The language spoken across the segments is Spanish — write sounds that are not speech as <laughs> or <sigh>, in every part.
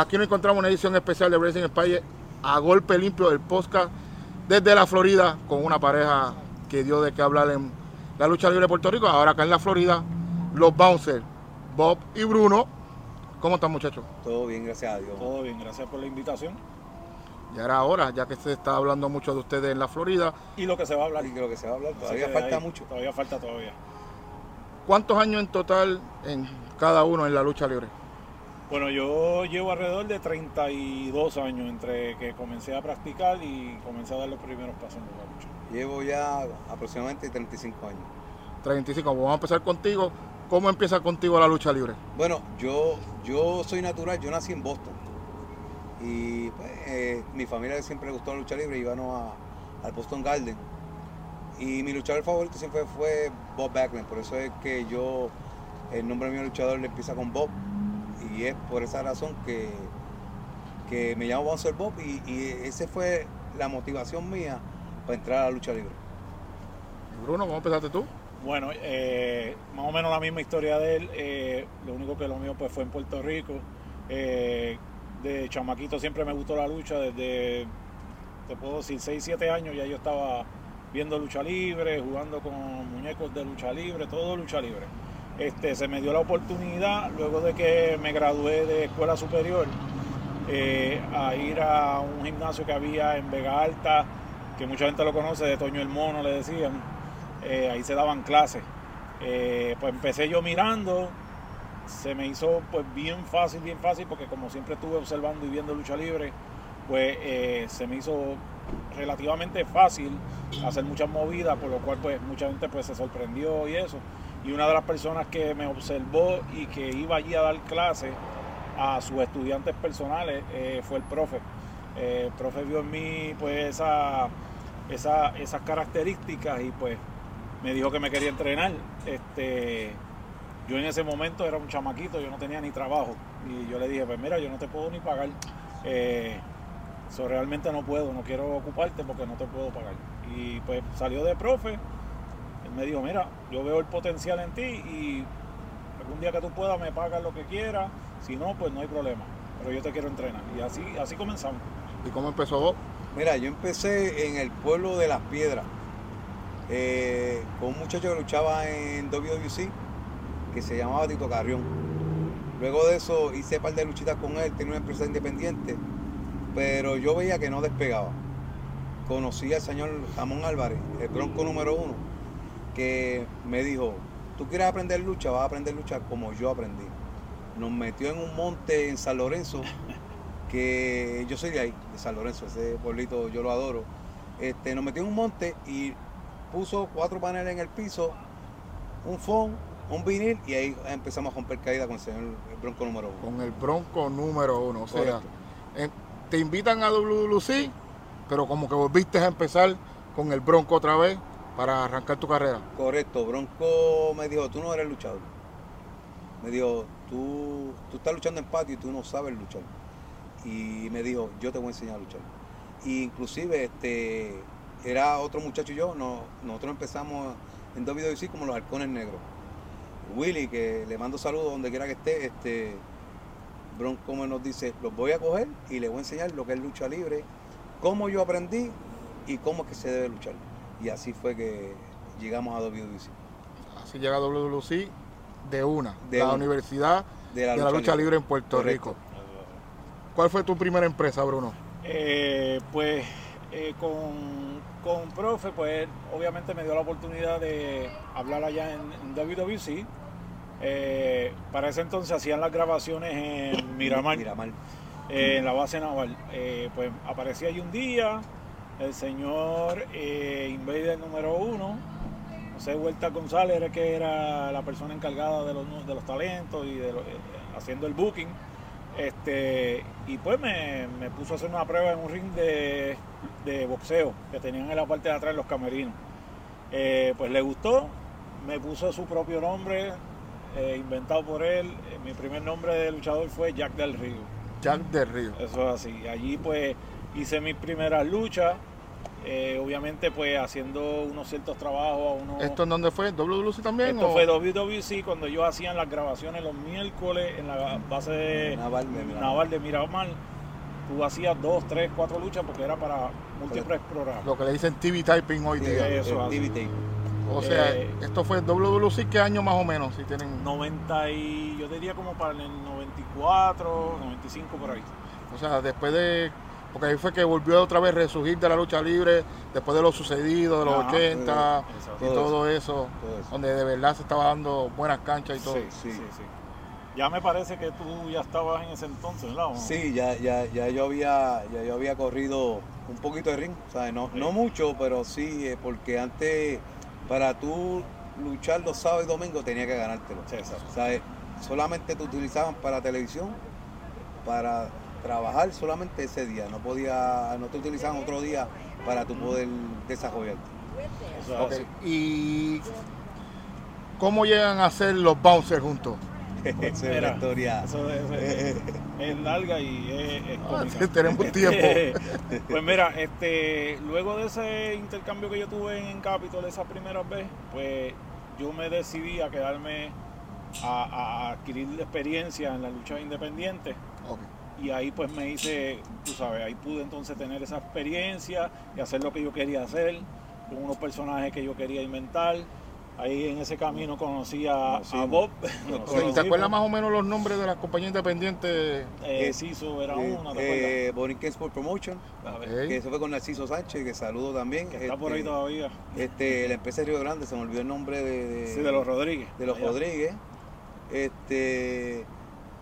Aquí nos encontramos una edición especial de Racing España a golpe limpio del podcast desde la Florida con una pareja que dio de qué hablar en la lucha libre de Puerto Rico. Ahora acá en la Florida, los bouncers, Bob y Bruno. ¿Cómo están muchachos? Todo bien, gracias a Dios. Todo bien, gracias por la invitación. Ya era hora, ya que se está hablando mucho de ustedes en la Florida. Y lo que se va a hablar. Y creo que se va a hablar, todavía falta ahí- mucho. Todavía falta todavía. ¿Cuántos años en total en cada uno en la lucha libre? Bueno, yo llevo alrededor de 32 años entre que comencé a practicar y comencé a dar los primeros pasos en la lucha. Llevo ya aproximadamente 35 años. 35. Vamos a empezar contigo. ¿Cómo empieza contigo la lucha libre? Bueno, yo, yo soy natural, yo nací en Boston. Y pues, eh, mi familia siempre le gustó la lucha libre, íbamos a- al Boston Garden. Y mi luchador favorito siempre fue Bob Backlund, por eso es que yo, el nombre de mi luchador le empieza con Bob. Y es por esa razón que, que me llamo Bouncer Bob y, y esa fue la motivación mía para entrar a la lucha libre. Bruno, ¿cómo empezaste tú? Bueno, eh, más o menos la misma historia de él. eh, lo único que lo mío pues fue en Puerto Rico. Eh, de chamaquito siempre me gustó la lucha. Desde, te puedo decir, 6, 7 años ya yo estaba viendo lucha libre, jugando con muñecos de lucha libre, todo lucha libre. Este, se me dio la oportunidad, luego de que me gradué de escuela superior, eh, a ir a un gimnasio que había en Vega Alta, que mucha gente lo conoce, de Toño el Mono le decían. Eh, ahí se daban clases. Eh, pues empecé yo mirando, se me hizo pues bien fácil, bien fácil, porque como siempre estuve observando y viendo lucha libre, pues se me hizo relativamente fácil hacer muchas movidas, por lo cual pues mucha gente pues se sorprendió y eso. Y una de las personas que me observó y que iba allí a dar clases a sus estudiantes personales eh, fue el profe. Eh, el profe vio en mí pues esa, esa- esas características y pues me dijo que me quería entrenar. Este, yo en ese momento era un chamaquito, yo no tenía ni trabajo. Y yo le dije, pues mira, yo no te puedo ni pagar. Eh, realmente no puedo, no quiero ocuparte porque no te puedo pagar. Y pues salió de profe, él me dijo, mira, yo veo el potencial en ti y algún día que tú puedas me pagas lo que quieras, si no, pues no hay problema. Pero yo te quiero entrenar. Y así, así comenzamos. ¿Y cómo empezó Bob? Mira, yo empecé en el pueblo de Las Piedras, eh, con un muchacho que luchaba en WWC, que se llamaba Tito Carrión. Luego de eso hice un par de luchitas con él, tenía una empresa independiente, pero yo veía que no despegaba. Conocí al señor Ramón Álvarez, el bronco número uno, que me dijo, tú quieres aprender lucha, vas a aprender lucha como yo aprendí. Nos metió en un monte en San Lorenzo, <laughs> que yo soy de ahí, de San Lorenzo, ese pueblito yo lo adoro. Este, nos metió en un monte y puso cuatro paneles en el piso, un phone, un vinil y ahí empezamos a romper caída con el señor el bronco número uno. Con el Bronco número uno. O sea, Correcto. en- te invitan a WWC, pero como que volviste a empezar con el Bronco otra vez para arrancar tu carrera. Correcto, Bronco me dijo, tú no eres luchador. Me dijo, tú, tú estás luchando en patio y tú no sabes luchar. Y me dijo, yo te voy a enseñar a luchar. Inclusive este, era otro muchacho y yo, no- nosotros empezamos en WWC como los halcones negros. Willy, que le mando saludos donde quiera que esté, este, Bronco me nos dice, los voy a coger y les voy a enseñar lo que es lucha libre, cómo yo aprendí y cómo que se debe luchar. Y así fue que llegamos a WWC. Así llega WWC de una, De la una. Universidad De de la, lucha libre en Puerto Correcto. Rico. ¿Cuál fue tu primera empresa, Bruno? Eh, pues eh, con, con profe, pues obviamente me dio la oportunidad de hablar allá en, en WWC. Eh, para ese entonces hacían las grabaciones en Miramar, Miramar. eh, en la base naval. Eh, pues aparecía allí un día el señor eh, Invader número uno, José Huerta González, era que era la persona encargada de los, de los talentos y de lo- eh, haciendo el booking. Este, y pues me, me puso a hacer una prueba en un ring de, de boxeo que tenían en la parte de atrás los camerinos. Eh, pues le gustó, me puso su propio nombre, eh, inventado por él. Mi primer nombre de luchador fue Jack del Río. Jack del Río. Eso es así. Allí pues hice mis primeras luchas Eh, obviamente, pues haciendo unos ciertos trabajos. Unos, ¿Esto en dónde fue? ¿WWC también? Esto o? fue WWC cuando ellos hacían las grabaciones los miércoles en la base Naval de Miramar. naval de Miramar. Tú hacías dos, tres, cuatro luchas porque era para múltiples programas. Lo que le dicen TV typing hoy Sí, día. eso. TV tape. O sea, Eh, esto fue WWC, ¿qué año más o menos? Si tienen, 90 y yo diría como para el 94, 95 por ahí. o sea, después de, porque ahí fue que volvió otra vez a resurgir de la lucha libre, después de lo sucedido, de los Ajá. 80 y todo eso, Todo eso. donde de verdad se estaba dando buenas canchas y todo. Sí, sí, sí, sí. Ya me parece que tú ya estabas en ese entonces, ¿verdad? ¿O no? Sí, ya, ya, ya yo había, ya yo había corrido un poquito de ring, ¿sabes? No, no mucho, pero sí, eh, porque antes para tú luchar los sábados y domingos tenía que ganártelo. ¿Sabes? Solamente te utilizaban para televisión, para trabajar solamente ese día. No podía, no te utilizaban otro día para tú poder desarrollarte. Eso. ¿Y cómo llegan a ser los bouncers juntos? <laughs> Esa es una historia. Eso es, es- <laughs> es larga y es, es Ah, tenemos <laughs> tiempo. pues mira, este, luego de ese intercambio que yo tuve en Capitol esa primera vez, pues yo me decidí a quedarme a, a adquirir experiencia en la lucha independiente. Y ahí pues me hice, tú sabes, ahí pude entonces tener esa experiencia y hacer lo que yo quería hacer, con unos personajes que yo quería inventar. Ahí en ese camino conocí a. Bob. <laughs> ¿Te acuerdas más o menos los nombres de las compañías independientes? Eh, Eh, Ciso era Eh, una, ¿te eh, Sport Promotion, que eso fue con Narciso Sánchez, que saludo también. que está por ahí Este, todavía. Este, la empresa de Río Grande, se me olvidó el nombre de, de, Sí, de los Rodríguez. de los Allá. Rodríguez. Este,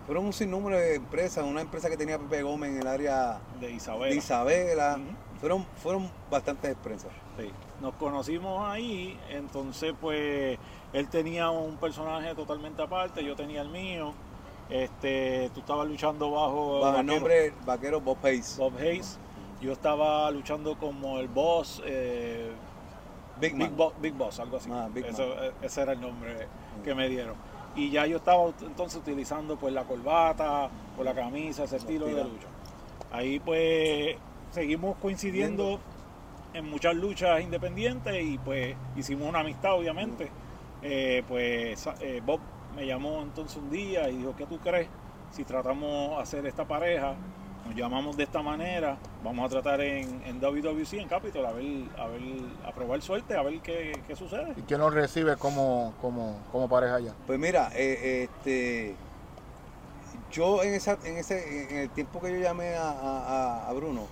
fueron un sinnúmero de empresas, una empresa que tenía Pepe Gómez en el área De Isabela. de Isabela. Ujú. Fueron, fueron bastantes empresas. Sí. Nos conocimos ahí, entonces pues él tenía un personaje totalmente aparte, yo tenía el mío. Este, tú estabas luchando bajo, Bajo el nombre Vaquero Bob Hayes. Bob Hayes. Yo estaba luchando como el boss, eh, Big Big, Man. Bo- Big Boss, algo así. Ah, Big Eso, eh, ese era el nombre que me dieron. Y ya yo estaba entonces utilizando pues la corbata, o la camisa, ese estilo de lucha. Ahí pues seguimos coincidiendo en muchas luchas independientes y pues hicimos una amistad obviamente. Eh, pues eh, Bob me llamó entonces un día y dijo, ¿qué tú crees? Si tratamos de hacer esta pareja, nos llamamos de esta manera, vamos a tratar en, en WWC, en Capitol, a ver, a ver, a probar suerte, a ver qué, qué sucede. ¿Y quién los recibe como, como, como pareja allá? Pues mira, eh, este, yo en, esa, en, ese, en el tiempo que yo llamé a, a- a Bruno,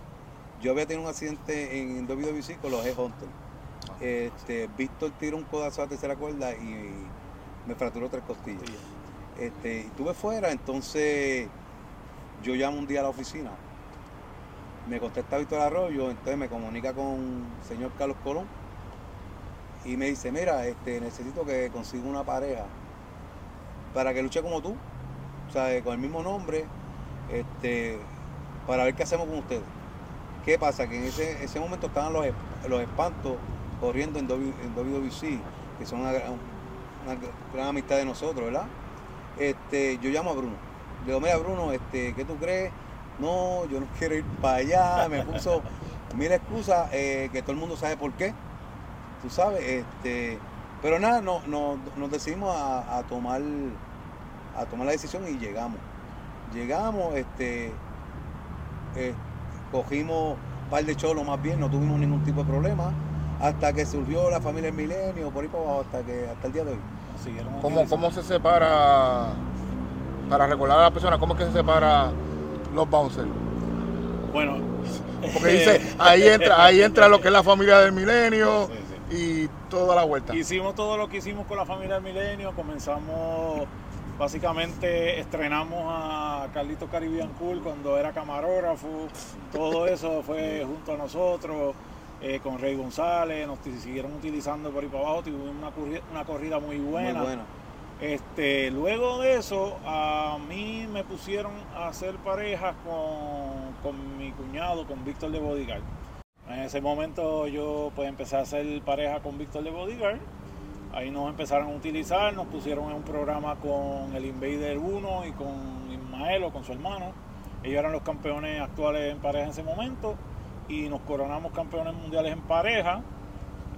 yo había tenido un accidente en WWC con los G-Hunter. Este, Víctor tiró un codazo a la tercera cuerda y me fracturó tres costillas. Este, y estuve fuera, entonces yo llamo un día a la oficina. Me contesta Víctor Arroyo, entonces me comunica con el señor Carlos Colón y me dice, mira, este, necesito que consiga una pareja para que luche como tú, o sea, con el mismo nombre, este, para ver qué hacemos con ustedes. ¿Qué pasa? Que en ese, ese momento estaban los, los espantos corriendo en, WWC, que son una gran amistad de nosotros, ¿verdad? Este, yo llamo a Bruno. Le digo, mira Bruno, este, ¿qué tú crees? No, yo no <laughs> quiero ir para allá. Me puso mil excusas, eh, que todo el mundo sabe por qué. Tú sabes, este, pero nada, no, no- nos decidimos a, a tomar a tomar la decisión y llegamos. Llegamos, este, eh, cogimos un par de cholos más bien, no tuvimos ningún tipo de problema, hasta que surgió la familia del milenio, por ahí para abajo, hasta que hasta el día de hoy. ¿Cómo. ¿Cómo se separa, para recordar a la persona, cómo es que se separa los bouncers? Bueno, Porque dice, ahí entra, ahí entra lo que es la familia del milenio Sí, y toda la vuelta. Hicimos todo lo que hicimos con la familia del Milenio, comenzamos, básicamente estrenamos a Carlito Caribbean Cool cuando era camarógrafo, todo eso fue junto a nosotros, eh, con Rey González, nos siguieron utilizando por ahí para abajo, tuvimos una, una corrida muy buena. Muy buena. Este, luego de eso, a mí me pusieron a hacer parejas con, con mi cuñado, con Víctor de Bodyguard. En ese momento yo pues empecé a hacer pareja con Víctor de Bodyguard. Ahí nos empezaron a utilizar, nos pusieron en un programa con el Invader 1 y con Ismael o con su hermano. Ellos eran los campeones actuales en pareja en ese momento. y nos coronamos campeones mundiales en pareja.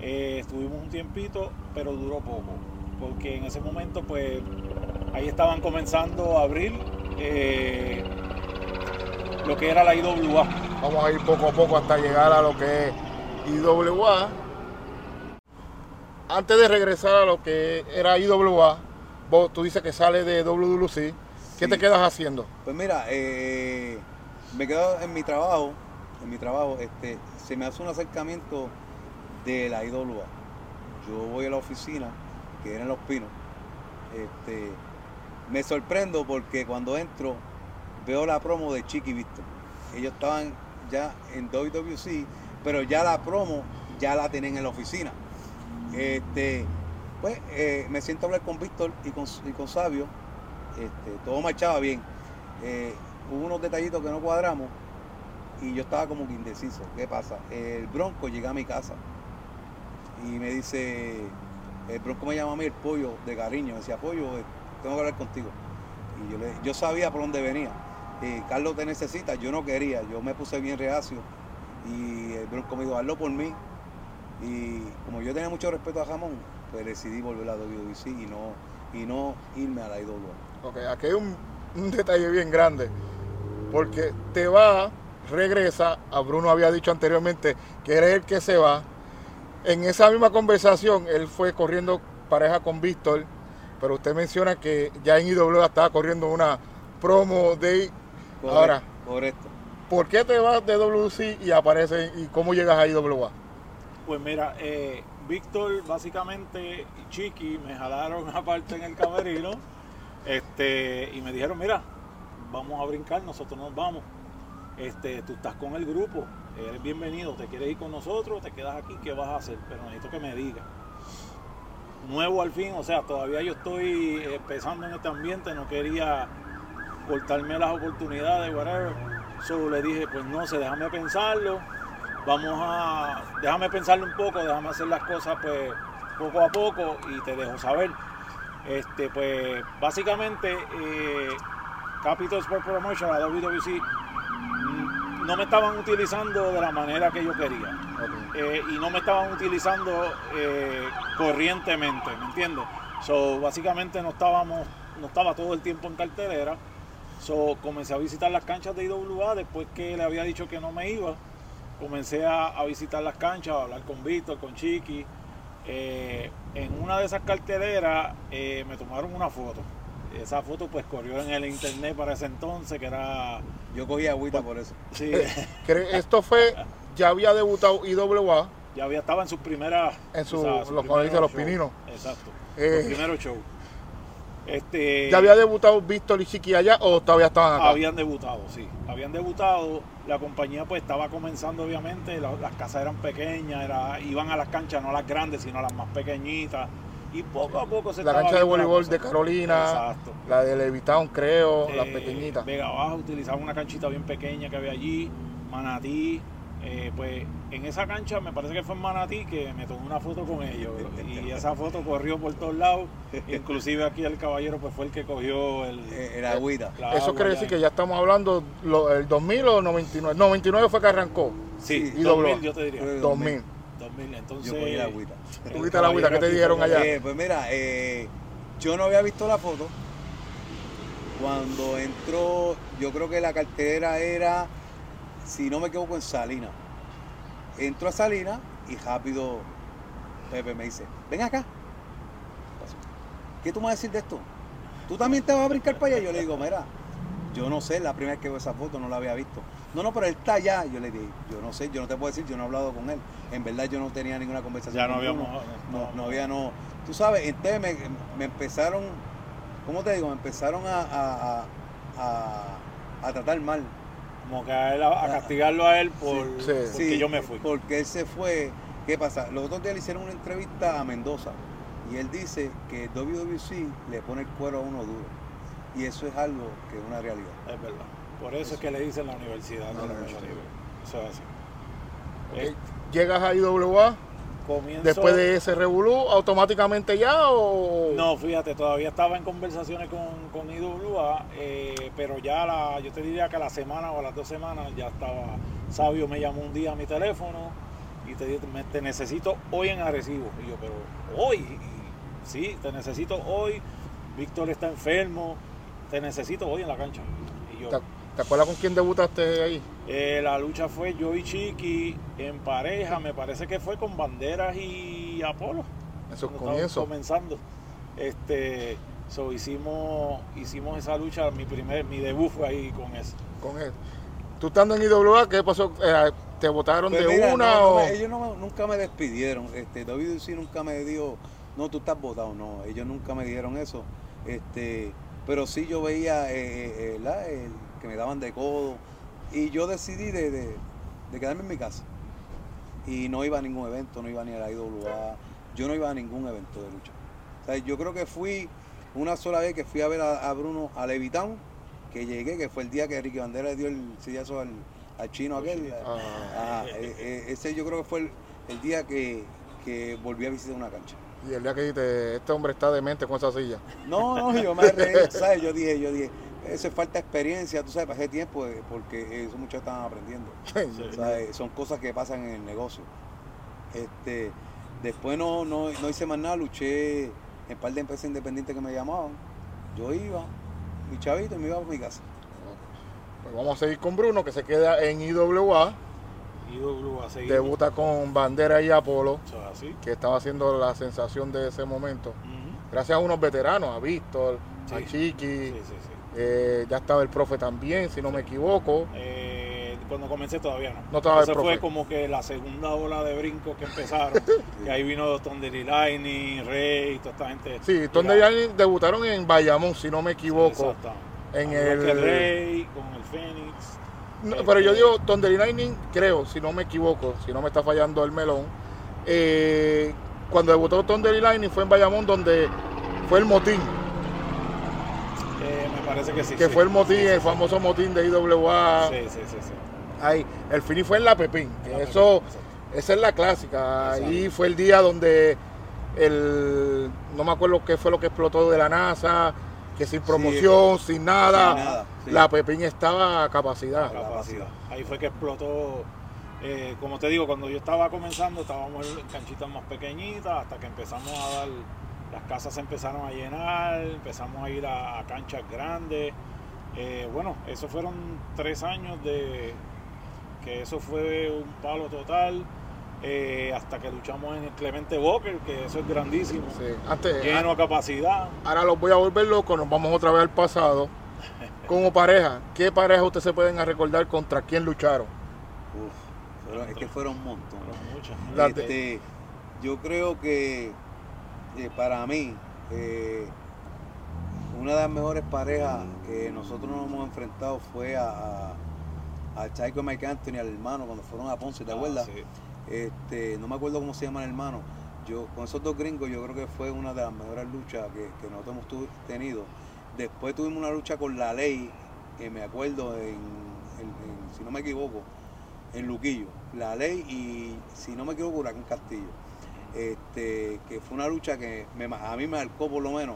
Eh, estuvimos un tiempito, pero duró poco, porque en ese momento pues ahí estaban comenzando a abrir eh, lo que era la IWA. Vamos a ir poco a poco hasta llegar a lo que es IWA. Antes de regresar a lo que era IWA, vos, tú dices que sales de WWC. ¿Qué te quedas haciendo? Pues mira, eh, me quedo en mi trabajo, en mi trabajo, este, se me hace un acercamiento de la IWA. Yo voy a la oficina, que era en Los Pinos, este, me sorprendo porque cuando entro veo la promo de Chiqui Víctor. Ellos estaban ya en WWC, pero ya la promo ya la tienen en la oficina. Este, pues eh, me siento a hablar con Víctor y con, y con Sabio. Este, todo marchaba bien. Eh, hubo unos detallitos que no cuadramos y yo estaba como que indeciso. ¿Qué pasa? El Bronco llega a mi casa y me dice, el Bronco me llama a mí el pollo de cariño. Me decía, pollo, eh, tengo que hablar contigo. Y yo, sabía por dónde venía. Eh, Carlos te necesita, yo no quería, yo me puse bien reacio y el Bronco me dijo, hazlo por mí. Y como yo tenía mucho respeto a Jamón, pues decidí volver a WBC y no, y no irme a la IWA. Ok, aquí hay un, un detalle bien grande. Porque te va, regresa, a Bruno había dicho anteriormente que era el que se va. En esa misma conversación, él fue corriendo pareja con Víctor, pero usted menciona que ya en IWA estaba corriendo una promo de... Correcto, Ahora, Correcto. ¿por qué te vas de WC y aparece y cómo llegas a IWA? Pues mira, eh, Víctor básicamente y Chiqui me jalaron <laughs> aparte en el camerino este, y me dijeron, mira, vamos a brincar, nosotros nos vamos. Este, tú estás con el grupo, eres bienvenido, te quieres ir con nosotros, te quedas aquí, ¿qué vas a hacer? Pero necesito que me digas. Nuevo al fin, o sea, todavía yo estoy empezando en este ambiente, no quería cortarme las oportunidades, whatever. So le dije, pues no sé, déjame pensarlo, vamos a, déjame pensarlo un poco, déjame hacer las cosas pues poco a poco y te dejo saber. Este, pues básicamente eh, Capital Sport Promotion, la WWC, no me estaban utilizando de la manera que yo quería. Eh, y no me estaban utilizando eh, corrientemente, ¿me entiendes? So, básicamente no estábamos, no estaba todo el tiempo en cartelera. So, comencé a visitar las canchas de IWA después que le había dicho que no me iba. Comencé a, a visitar las canchas, a hablar con Víctor, con Chiqui. Eh, en una de esas carteleras me tomaron una foto. Esa foto pues corrió en el internet para ese entonces, que era... Yo cogí agüita por eso. Sí, Cre- Esto fue, ya había debutado IWA ya había, estaba en sus primeras... en su, o sea, sus los, primeros los pininos. Exacto. Eh, Los primeros shows. Este, ¿Ya había debutado Víctor y Chiqui allá o todavía estaban acá? habían debutado, sí. Habían debutado. La compañía pues estaba comenzando obviamente. la- las casas eran pequeñas, era, iban a las canchas no a las grandes, sino a las más pequeñitas. Y poco a poco se La cancha de voleibol de Carolina, Exacto. la de Levitown creo, las Eh, pequeñitas. Vega Baja utilizaba una canchita bien pequeña que había allí, Manatí. eh, pues en esa cancha me parece que fue en Manatí que me tomé una foto con ellos y <laughs> esa foto corrió por todos lados inclusive aquí el caballero pues fue el que cogió el, Eh, agüita. Eso agua quiere decir que ya estamos hablando lo- el 2000 o 99. 99 fue que arrancó. sí, y 2000 dobló. yo te diría Fue 2000. 2000 entonces Yo cogí la agüita. el ¿Tú viste la agüita que te dijeron allá? Eh, pues mira, eh, yo no había visto la foto. Cuando entró, yo creo que la cartera era, si no me equivoco, en Salina. Entro a Salina y rápido Pepe me dice, ven acá. ¿Qué tú me vas a decir de esto? ¿Tú también te vas a brincar para allá? Yo le digo, mira, yo no sé, la primera vez que veo esa foto no la había visto. No, no, pero él está allá. Yo le dije, yo no sé, yo no te puedo decir, yo no he hablado con él. En verdad yo no tenía ninguna conversación ya no con habíamos no, no, no había, no. Tú sabes, entonces me, me empezaron, ¿cómo te digo? Me empezaron a, a, a, tratar mal. como que a, él, a, castigarlo a él por Sí. porque Sí, yo me fui Porque él se fue. ¿Qué pasa? Los otros días le hicieron una entrevista a Mendoza y él dice que WWC le pone el cuero a uno duro. Y eso es algo que es una realidad. es verdad por eso es que le dicen la universidad de No, la no, lucha no. libre eso es así. Eh, Llegas a IWA, Comienzo, después de ese revolú, automáticamente ya o No, fíjate, todavía estaba en conversaciones con, con IWA, eh, pero ya la, yo te diría que a la semana o a las dos semanas ya estaba, Sabio me llamó un día a mi teléfono y te dijo, "Me- te necesito hoy en Arecibo. Y yo, pero hoy, Y, sí, te necesito hoy, Víctor está enfermo, te necesito hoy en la cancha. Y yo, ¿Te, acuerdas con quién debutaste ahí? eh, la lucha fue yo y Chiqui en pareja, me parece que fue con Banderas y Apolo. Estábamos comienzos. comenzando. Este, so hicimos, hicimos esa lucha, mi primer, mi debut fue ahí con eso. Con él. Tú estando en IWA, ¿qué pasó? Eh, ¿Te votaron Pues de mira, una no, no o...? ellos no me- nunca me despidieron. Este, WC nunca me dijo, no, tú estás votado. No, ellos nunca me dijeron eso. Este, pero sí yo veía eh, eh, la- el que me daban de codo. Y yo decidí de, de- de quedarme en mi casa. Y no iba a ningún evento, no iba ni a la IWA. Yo no iba a ningún evento de lucha. O sea, yo creo que fui una sola vez que fui a ver a, a Bruno a Levitown, que llegué, que fue el día que Ricky Bandera le dio el sillazo al, al chino aquel. Ah, Ajá, eh, eh, ese yo creo que fue el, el día que, que volví a visitar una cancha. y el día que dijiste, este hombre está demente con esa silla. No, no, yo me reí, ¿sabes? Yo dije, yo dije, eso es falta de experiencia, tú sabes, pasé tiempo eh, porque esos muchachos estaban aprendiendo. <laughs> ¿sabes? Son cosas que pasan en el negocio. Este, después no, no, no hice más nada, luché en un par de empresas independientes que me llamaban. Yo iba, mi chavito, y me iba a mi casa. Pues vamos a seguir con Bruno, que se queda en IWA, IWA seguimos. debuta con Bandera y Apolo, Eso es así. que estaba haciendo la sensación de ese momento. Gracias a unos veteranos, a Víctor, a. Chiqui, Sí, sí, sí. Eh, ya estaba el profe también, si no me equivoco. Eh, cuando comencé todavía no. No estaba el Esa profe. fue como que la segunda ola de brincos que empezaron. <laughs> que ahí vino Lightning, Rey, toda esta gente. Sí, ya debutaron en Bayamón, si no me equivoco. exacto. en el- Rey, con el Fénix. No, Este- pero yo digo Lightning, creo, si no me equivoco, si no me está fallando el melón. eh, cuando debutó Thunder Lightning fue en Bayamón, donde fue el motín, parece que sí. que sí. fue el motín, Sí, sí, el famoso motín de IWA. Sí, sí, sí. sí. Ahí, el fini fue en La Pepín, La eso, Pepín, esa es la clásica. Exacto. Ahí fue el día donde el, no me acuerdo qué fue lo que explotó de la NASA, que sin promoción, sin nada, Sin nada, sí. La Pepín estaba a capacidad. Capacidad. Ahí fue que explotó. eh, como te digo, cuando yo estaba comenzando, estábamos en canchitas más pequeñitas, hasta que empezamos a dar, las casas se empezaron a llenar, empezamos a ir a, a canchas grandes. Eh, bueno, esos fueron tres años de que eso fue un palo total, eh, hasta que luchamos en el Clemente Walker, que eso es grandísimo, Sí, Antes, lleno a capacidad. ahora los voy a volver locos, nos vamos otra vez al pasado. <laughs> Como pareja, ¿qué pareja ustedes se pueden recordar contra quién lucharon? Uf, fueron- es que fueron un montón. Fueron muchas. Este, yo creo que eh, para mí, eh, una de las mejores parejas que nosotros nos hemos enfrentado fue a, a, a y Mike Anthony, al hermano, cuando fueron a Ponce, ¿te Ah, acuerdas? sí. Este, no me acuerdo cómo se llama el hermano. Yo, con esos dos gringos, yo creo que fue una de las mejores luchas que, que nosotros hemos tenido. Después tuvimos una lucha con la ley, que me acuerdo, en, en- en- si no me equivoco, en Luquillo. La ley y, si no me equivoco, Huracán Castillo. Este, que fue una lucha que me a mí me marcó por lo menos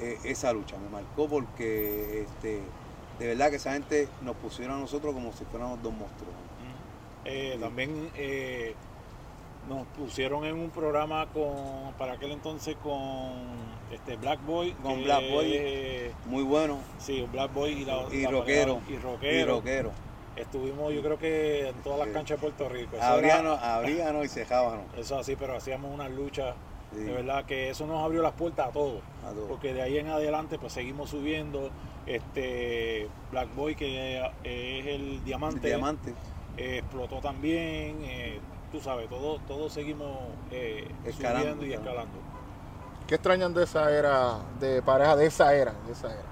eh, esa lucha. Me marcó porque este, de verdad que esa gente nos pusieron a nosotros como si fuéramos dos monstruos. Eh, Sí. También eh, nos pusieron en un programa con para aquel entonces con este Black Boy. Con Black Boy. Muy bueno. sí, Black Boy y, la, Y la rockero. pareja- Y Y rockero. Estuvimos yo creo que en todas las canchas de Puerto Rico. Eso, Abríano, era- abríano y cejábano. eso así, pero hacíamos unas luchas. Sí, De verdad que eso nos abrió las puertas a todos. a todo. Porque de ahí en adelante pues seguimos subiendo. Este Black Boy que es el diamante. El diamante. eh, explotó también, eh, tú sabes, todos todo seguimos eh, Escalando, subiendo y escalando. escalando. ¿Qué extrañan de esa era, de pareja de esa era? De esa era?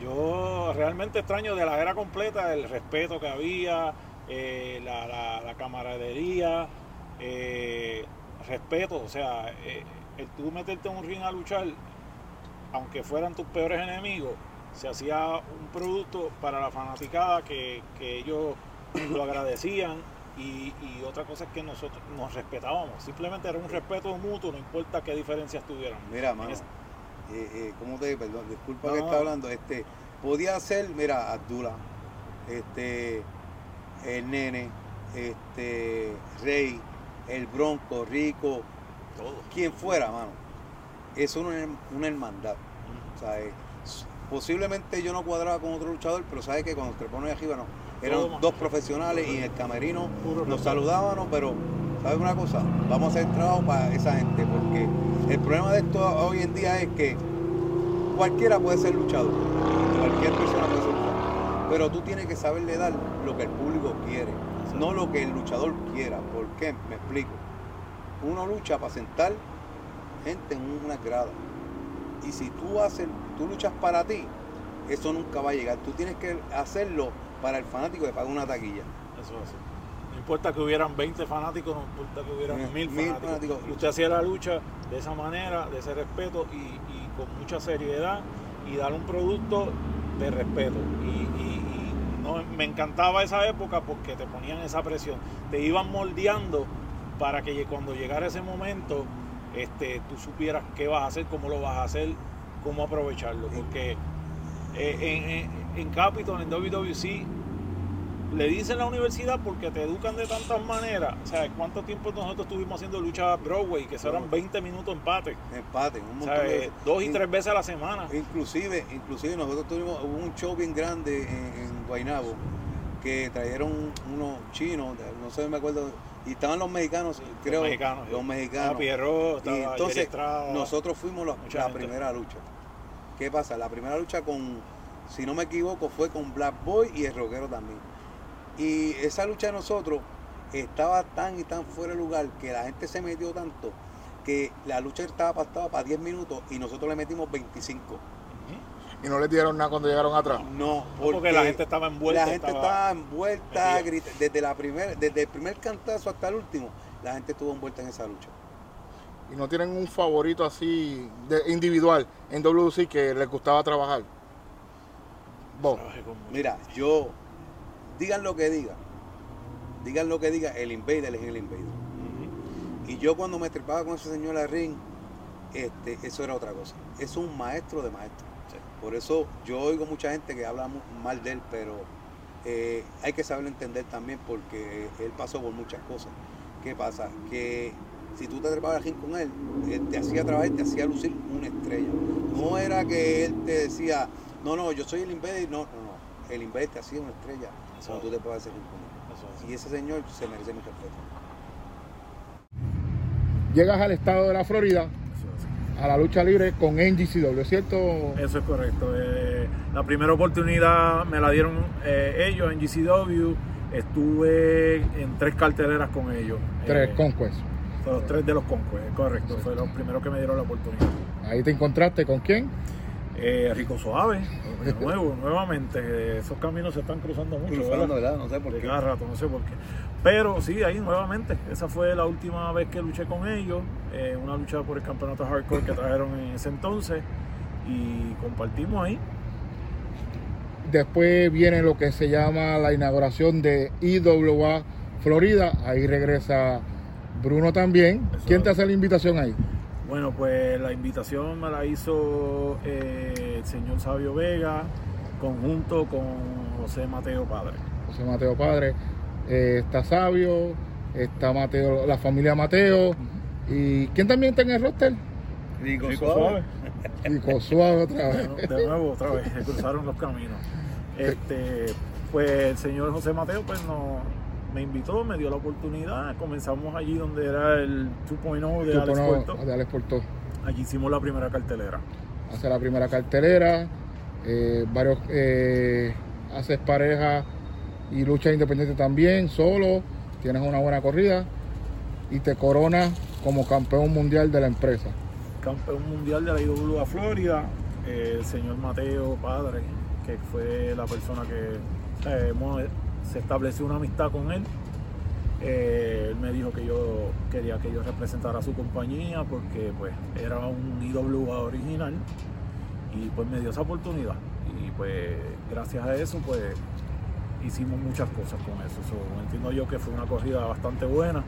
Yo realmente extraño de la era completa el respeto que había, eh, la, la- la camaradería, eh, respeto, o sea, eh, el tú meterte en un ring a luchar, aunque fueran tus peores enemigos, se hacía un producto para la fanaticada que, que ellos <clears throat> lo agradecían Y, y otra cosa es que nosotros nos respetábamos, simplemente era un respeto mutuo, no importa qué diferencias tuvieran. Mira, mano, eh, eh, ¿cómo te perdón, disculpa No, que está hablando, este, podía ser, mira, Abdullah, este, el nene, este, Rey, el Bronco, Rico, todo. quien fuera, mano. Es una, una hermandad. O sea, eh, posiblemente yo no cuadraba con otro luchador, pero sabes que cuando te pones arriba no. Eran dos profesionales y en el camerino nos saludábamos, pero ¿sabes una cosa? Vamos a hacer trabajo para esa gente, porque el problema de esto hoy en día es que cualquiera puede ser luchador, cualquier persona puede ser luchador, pero tú tienes que saberle dar lo que el público quiere, no lo que el luchador quiera. ¿Por qué? Me explico. Uno lucha para sentar gente en una grada. Y si tú haces, tú luchas para ti, eso nunca va a llegar. Tú tienes que hacerlo para el fanático que paga una taquilla. Eso es así. No importa que hubieran 20 fanáticos, no importa que hubieran Mil- mil mil fanáticos. fanáticos. Usted hacía la lucha de esa manera, de ese respeto y, y con mucha seriedad y dar un producto de respeto. Y, y- y no, me encantaba esa época porque te ponían esa presión. Te iban moldeando para que cuando llegara ese momento este, tú supieras qué vas a hacer, cómo lo vas a hacer, cómo aprovecharlo. Porque eh, en, en, en Capitol, en WWC, le dicen la universidad porque te educan de tantas maneras. O sea, ¿cuánto tiempo nosotros estuvimos haciendo lucha Broadway? Que eso eran 20 minutos empate. Empate, un O montón sea, de eh, dos y tres veces a la semana. Inclusive, inclusive nosotros tuvimos hubo un show bien grande en, en Guaynabo que trajeron unos chinos, no sé, me acuerdo, y estaban los mexicanos, creo, los mexicanos. los mexicanos. Estaba Pierrot, estaba Y entonces Estrada. nosotros fuimos la, primera lucha. ¿Qué pasa? La primera lucha con, si no me equivoco, fue con Black Boy y el rockero también. Y esa lucha de nosotros estaba tan y tan fuera de lugar que la gente se metió tanto que la lucha estaba pactada para 10 minutos y nosotros le metimos 25. Ujú. Y no les dieron nada cuando llegaron atrás. No, porque la gente estaba envuelta. la gente estaba- estaba envuelta, grita- desde la primera, desde el primer cantazo hasta el último, la gente estuvo envuelta en esa lucha. Y no tienen un favorito así de individual en WC que les gustaba trabajar. Vos. Trabajé con mucho. Mira, yo, digan lo que digan, digan lo que digan, el Invader es el Invader. Y yo cuando me trepaba con ese señor al ring, este, eso era otra cosa. Es un maestro de maestros. Sí. Por eso yo oigo mucha gente que habla mal de él, pero eh, hay que saberlo entender también porque él pasó por muchas cosas. ¿Qué pasa? Que si tú te trepabas al ring con él, él te hacía trabajar, te hacía lucir una estrella. No era que él te decía, no, no, yo soy el Invader, no, no, no. El Invader te hacía una estrella Eso cuando tú puedes hacer. Y ese señor se merece mi respeto. Llegas al estado de la Florida a la lucha libre con NGCW, ¿cierto? Eso es correcto. Eh, la primera oportunidad me la dieron eh, ellos en GCW. Estuve en tres carteleras con ellos. Tres Eh, Conquest. Fue los tres de los Conquest, correcto. Fue los primeros que me dieron la oportunidad. Ahí te encontraste con quién? Eh, Rico Suave, de nuevo, <laughs> nuevamente. Esos caminos se están cruzando mucho. Cruzando, ¿verdad? ¿verdad? No sé por De qué. cada rato, no sé por qué. Pero sí, ahí nuevamente. Esa fue la última vez que luché con ellos. eh, una lucha por el campeonato hardcore que trajeron en ese entonces. Y compartimos ahí. Después viene lo que se llama la inauguración de IWA Florida. Ahí regresa Bruno también. Eso ¿Quién te hace la invitación ahí? Bueno, pues la invitación me la hizo eh, el señor Sabio Vega, conjunto con José Mateo Padre. José Mateo Padre. Eh, está Sabio, está Mateo, la familia Mateo. ¿Y quién también está en el roster? Rico, Rico suave. Rico Suave otra vez. Bueno, de nuevo, otra vez, cruzaron los caminos. Este, pues el señor José Mateo pues no, me invitó, me dio la oportunidad. Comenzamos allí donde era el 2.0 de Alex Puerto. de Alex Porto. Allí hicimos la primera cartelera. Hace la primera cartelera. eh, varios eh, haces pareja y lucha independiente también, solo. Tienes una buena corrida y te coronas como campeón mundial de la empresa. Campeón mundial de la IWA Florida, eh, el señor Mateo Padre, que fue la persona que se estableció una amistad con él. Eh, él me dijo que yo quería que yo representara a su compañía porque pues era un IWA original y pues me dio esa oportunidad y pues gracias a eso pues hicimos muchas cosas con eso. So, entiendo yo que fue una corrida bastante buena.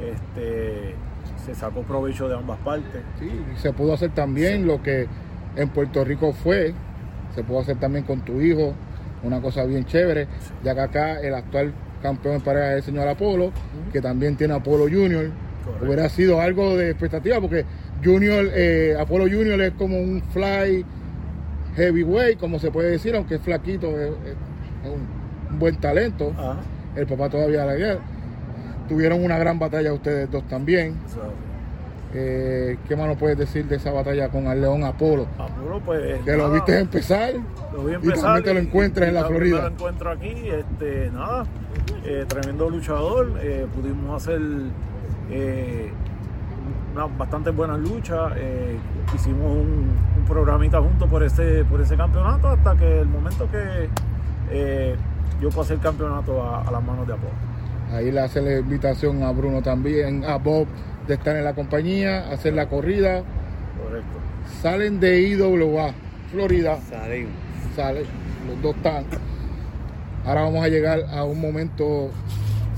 Este, se sacó provecho de ambas partes. Sí, y se pudo hacer también lo que en Puerto Rico fue, se pudo hacer también con tu hijo, una cosa bien chévere, ya que acá el actual campeón en pareja es el señor Apolo, que también tiene Apolo Junior. Correcto. Hubiera sido algo de expectativa porque Junior, eh, Apolo Junior es como un fly heavyweight, como se puede decir, aunque es flaquito, es, es un, buen talento. El papá todavía la guerra. Tuvieron una gran batalla ustedes dos también. So, Eh, ¿Qué más nos puedes decir de esa batalla con el León Apolo? Apolo, pues. Que lo nada, viste empezar Lo vi y empezar también te lo y- encuentras y en la Florida. lo encuentro aquí, este, nada, eh, tremendo luchador, eh, pudimos hacer una bastante buenas luchas, hicimos un, un programita juntos por ese, por ese campeonato hasta que el momento que yo pasé el campeonato a, a las manos de Apolo. Ahí le hace la invitación a Bruno también, a Bob, de estar en la compañía, hacer la corrida. Correcto. Salen de IWA, Florida, Salimos. sale, los dos están. Ahora vamos a llegar a un momento,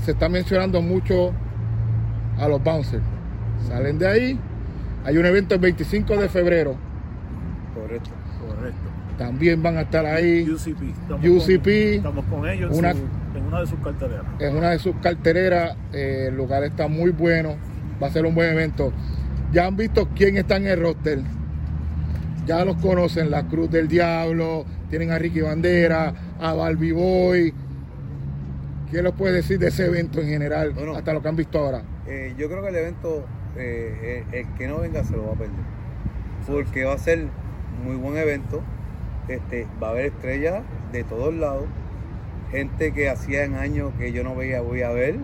se está mencionando mucho a los bouncers. Salen de ahí, hay un evento el 25 de febrero, Correcto. Correcto. también van a estar ahí. UCP. Estamos UCP, Con, estamos con ellos en, una- su- en una de sus carteleras. en una de sus cartereras, eh, el lugar está muy bueno, va a ser un buen evento. Ya han visto quién está en el roster, ya los conocen, la Cruz del Diablo, tienen a Ricky Bandera, a Barbie Boy. ¿Qué les puedes decir de ese evento en general, Bueno. hasta lo que han visto ahora? Eh, yo creo que el evento, eh, el, el que no venga se lo va a perder. Porque va a ser muy buen evento. Este, va a haber estrellas de todos lados. Gente que hacían años que yo no veía, voy a ver.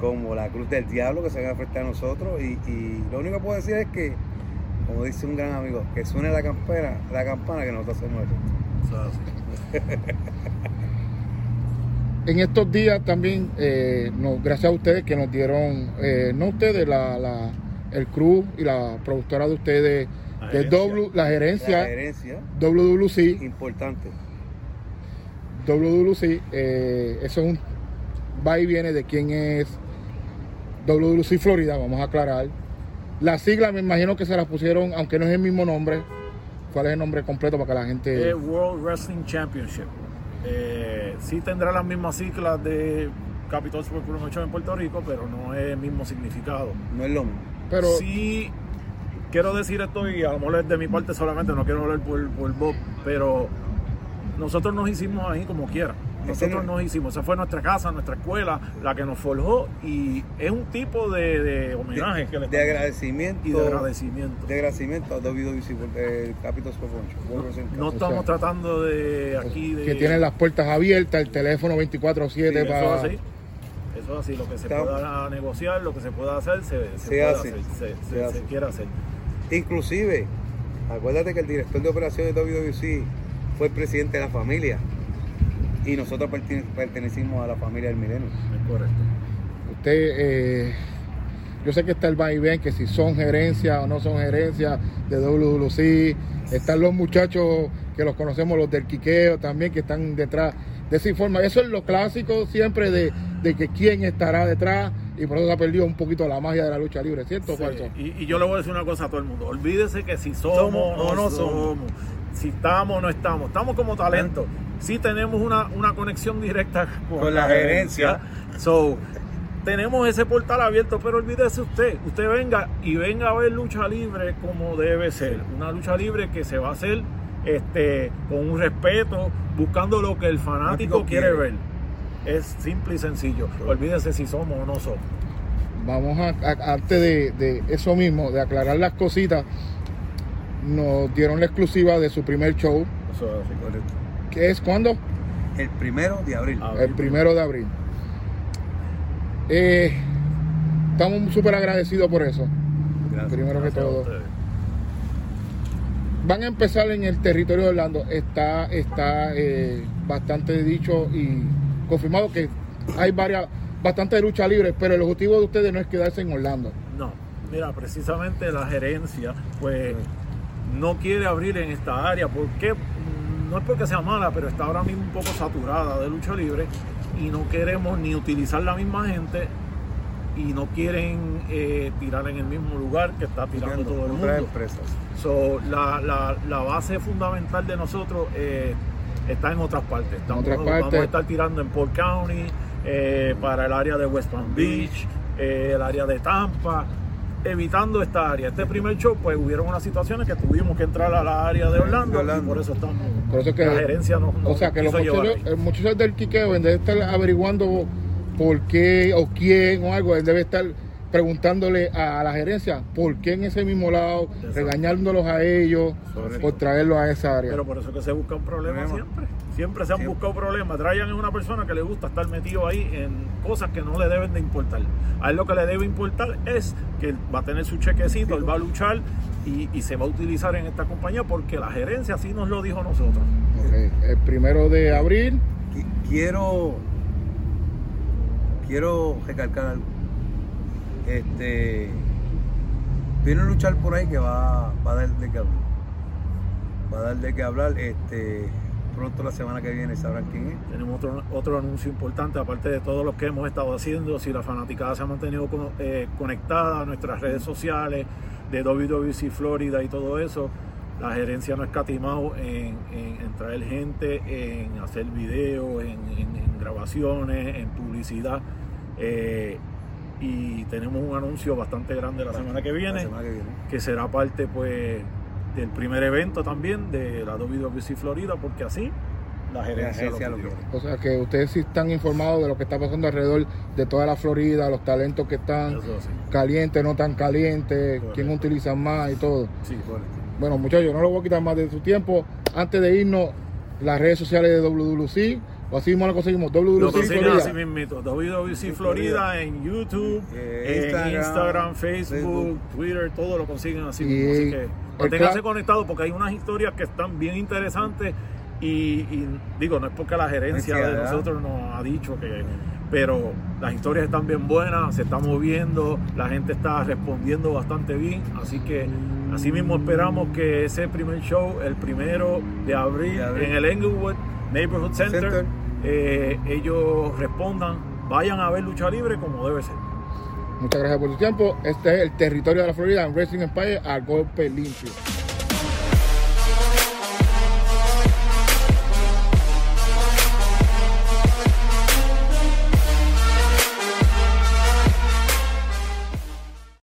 Como la Cruz del Diablo que se van a enfrentar a nosotros. Y, y lo único que puedo decir es que, como dice un gran amigo, que suene la campana, la campana que nosotros hacemos sí. <laughs> En estos días también, eh, no, gracias a ustedes que nos dieron, eh, no ustedes, la, la- el crew y la productora de ustedes, La de gerencia. W, la gerencia, La gerencia, WWC, importante. WWC, eh, eso es un va y viene de quién es WWC Florida, vamos a aclarar. La sigla me imagino que se la pusieron, aunque no es el mismo nombre. ¿Cuál es el nombre completo para que la gente... Eh, World Wrestling Championship. Eh, sí tendrá las mismas siglas de Capital Sport Promotion en Puerto Rico, pero no es el mismo significado. No es lo mismo. Pero Sí, quiero decir esto y a lo mejor es de mi parte solamente, no quiero hablar por, por Bob, pero nosotros nos hicimos ahí como quiera. Nosotros no- nos hicimos, esa fue nuestra casa, nuestra escuela, la que nos forjó y es un tipo de, de homenaje que le de agradecimiento y de agradecimiento. de agradecimiento a WWC por el Wrestling No Cup. estamos O sea, tratando de aquí de... que tienen las puertas abiertas, el teléfono 24/7 Sí, eso para... es así. Eso es así, lo que se Está- pueda negociar, lo que se pueda hacer, se, se, Se puede hace, hacer, se, se se- hace. se quiere hacer. Inclusive, acuérdate que el director de operaciones de WWC fue el presidente de la familia y nosotros pertene- pertenecimos a la familia del milenio. Es correcto. Usted, eh, yo sé que está el va y ven, que si son gerencia o no son gerencia de WWC, están los muchachos que los conocemos, los del Quiqueo también, que están detrás de esa información. Eso es lo clásico siempre de, de que quién estará detrás y por eso se ha perdido un poquito la magia de la lucha libre, ¿cierto Sí, falso? Y, y yo le voy a decir una cosa a todo el mundo. Olvídese que si somos, Somos o no somos, somos. si estamos o no estamos, estamos como talento. Sí tenemos una, una conexión directa con, Con la gerencia. So, tenemos ese portal abierto, pero olvídese usted. Usted venga y venga a ver lucha libre como debe ser. Una lucha libre que se va a hacer este, con un respeto, buscando lo que el fanático quiere quiere. ver. Es simple y sencillo. Olvídese si somos o no somos. Vamos a, a- antes de, de eso mismo, de aclarar las cositas, nos dieron la exclusiva de su primer show, Eso es correcto. Que es cuando? El primero de abril. El primero de abril. Eh, estamos súper agradecidos por eso. Gracias. Primero que Gracias todo. Van a empezar en el territorio de Orlando. Está, está eh, bastante dicho y confirmado que hay varias, bastante lucha libre, pero el objetivo de ustedes no es quedarse en Orlando. No, mira, precisamente la gerencia, pues, no quiere abrir en esta área. ¿Por qué? No es porque sea mala, pero está ahora mismo un poco saturada de lucha libre y no queremos ni utilizar la misma gente y no quieren eh, tirar en el mismo lugar que está tirando todo el mundo. empresas. So, la, la, la base fundamental de nosotros eh, está en otras partes. Estamos, otras Vamos a estar tirando en Port County, eh, para el área de West Palm Beach, el área de Tampa, evitando esta área. Este primer show, pues hubieron unas situaciones que tuvimos que entrar a la área de Orlando, y por eso estamos. Por eso es que- la gerencia nos, nos O sea, que los llevar muchachos, ahí. el muchacho del quiqueo, en vez de estar averiguando por qué o quién o algo, él debe estar preguntándole a la gerencia por qué en ese mismo lado, Exacto. regañándolos a ellos por traerlos a esa área. Pero por eso que se buscan problemas Problema. siempre. Siempre se han Siempre. buscado problemas. Ryan es una persona que le gusta estar metido ahí en cosas que no le deben de importar. A él lo que le debe importar es que él va a tener su chequecito, él va a luchar y, y se va a utilizar en esta compañía porque la gerencia así nos lo dijo a nosotros. Ok, El primero de abril, Qui- Quiero. Quiero recalcar algo. Este. Viene un luchar por ahí que va, va a dar de qué hablar. Va a dar de qué hablar. Este. Pronto la semana que viene sabrán quién es. Tenemos otro, otro anuncio importante, aparte de todo lo que hemos estado haciendo, si la fanaticada se ha mantenido eh, conectada a nuestras redes sociales de WWC Florida y todo eso, la gerencia no ha escatimado en, traer gente, en hacer videos, en grabaciones, en publicidad. eh, y tenemos un anuncio bastante grande la semana que La viene semana que viene. que será parte pues del primer evento también de la WWC Florida, porque así la gerencia, gerencia lo o sea que ustedes sí están informados de lo que está pasando alrededor de toda la Florida, los talentos que están sí. calientes, no tan calientes, quién Correcto. utiliza más y todo. Sí, Correcto. Bueno, muchachos, no lo voy a quitar más de su tiempo. Antes de irnos, las redes sociales de WWC, o así mismo lo conseguimos, Lo WWC consiguen Florida. así mismito. WWC Florida en YouTube, Eh, en Instagram, Instagram, Facebook, Facebook. Twitter, todo lo consiguen así Y mismo. Así que manténganse conectados porque hay unas historias que están bien interesantes y, y digo, no es porque la gerencia de nosotros nos ha dicho que... Pero las historias están bien buenas, se está moviendo, la gente está respondiendo bastante bien, así que así mismo esperamos que ese primer show, el primero de abril, De abril. en el Englewood Neighborhood Center, Center. eh, ellos respondan, vayan a ver lucha libre como debe ser. Muchas gracias por su tiempo. Este es el territorio de la Florida Wrestling Empire a golpe limpio.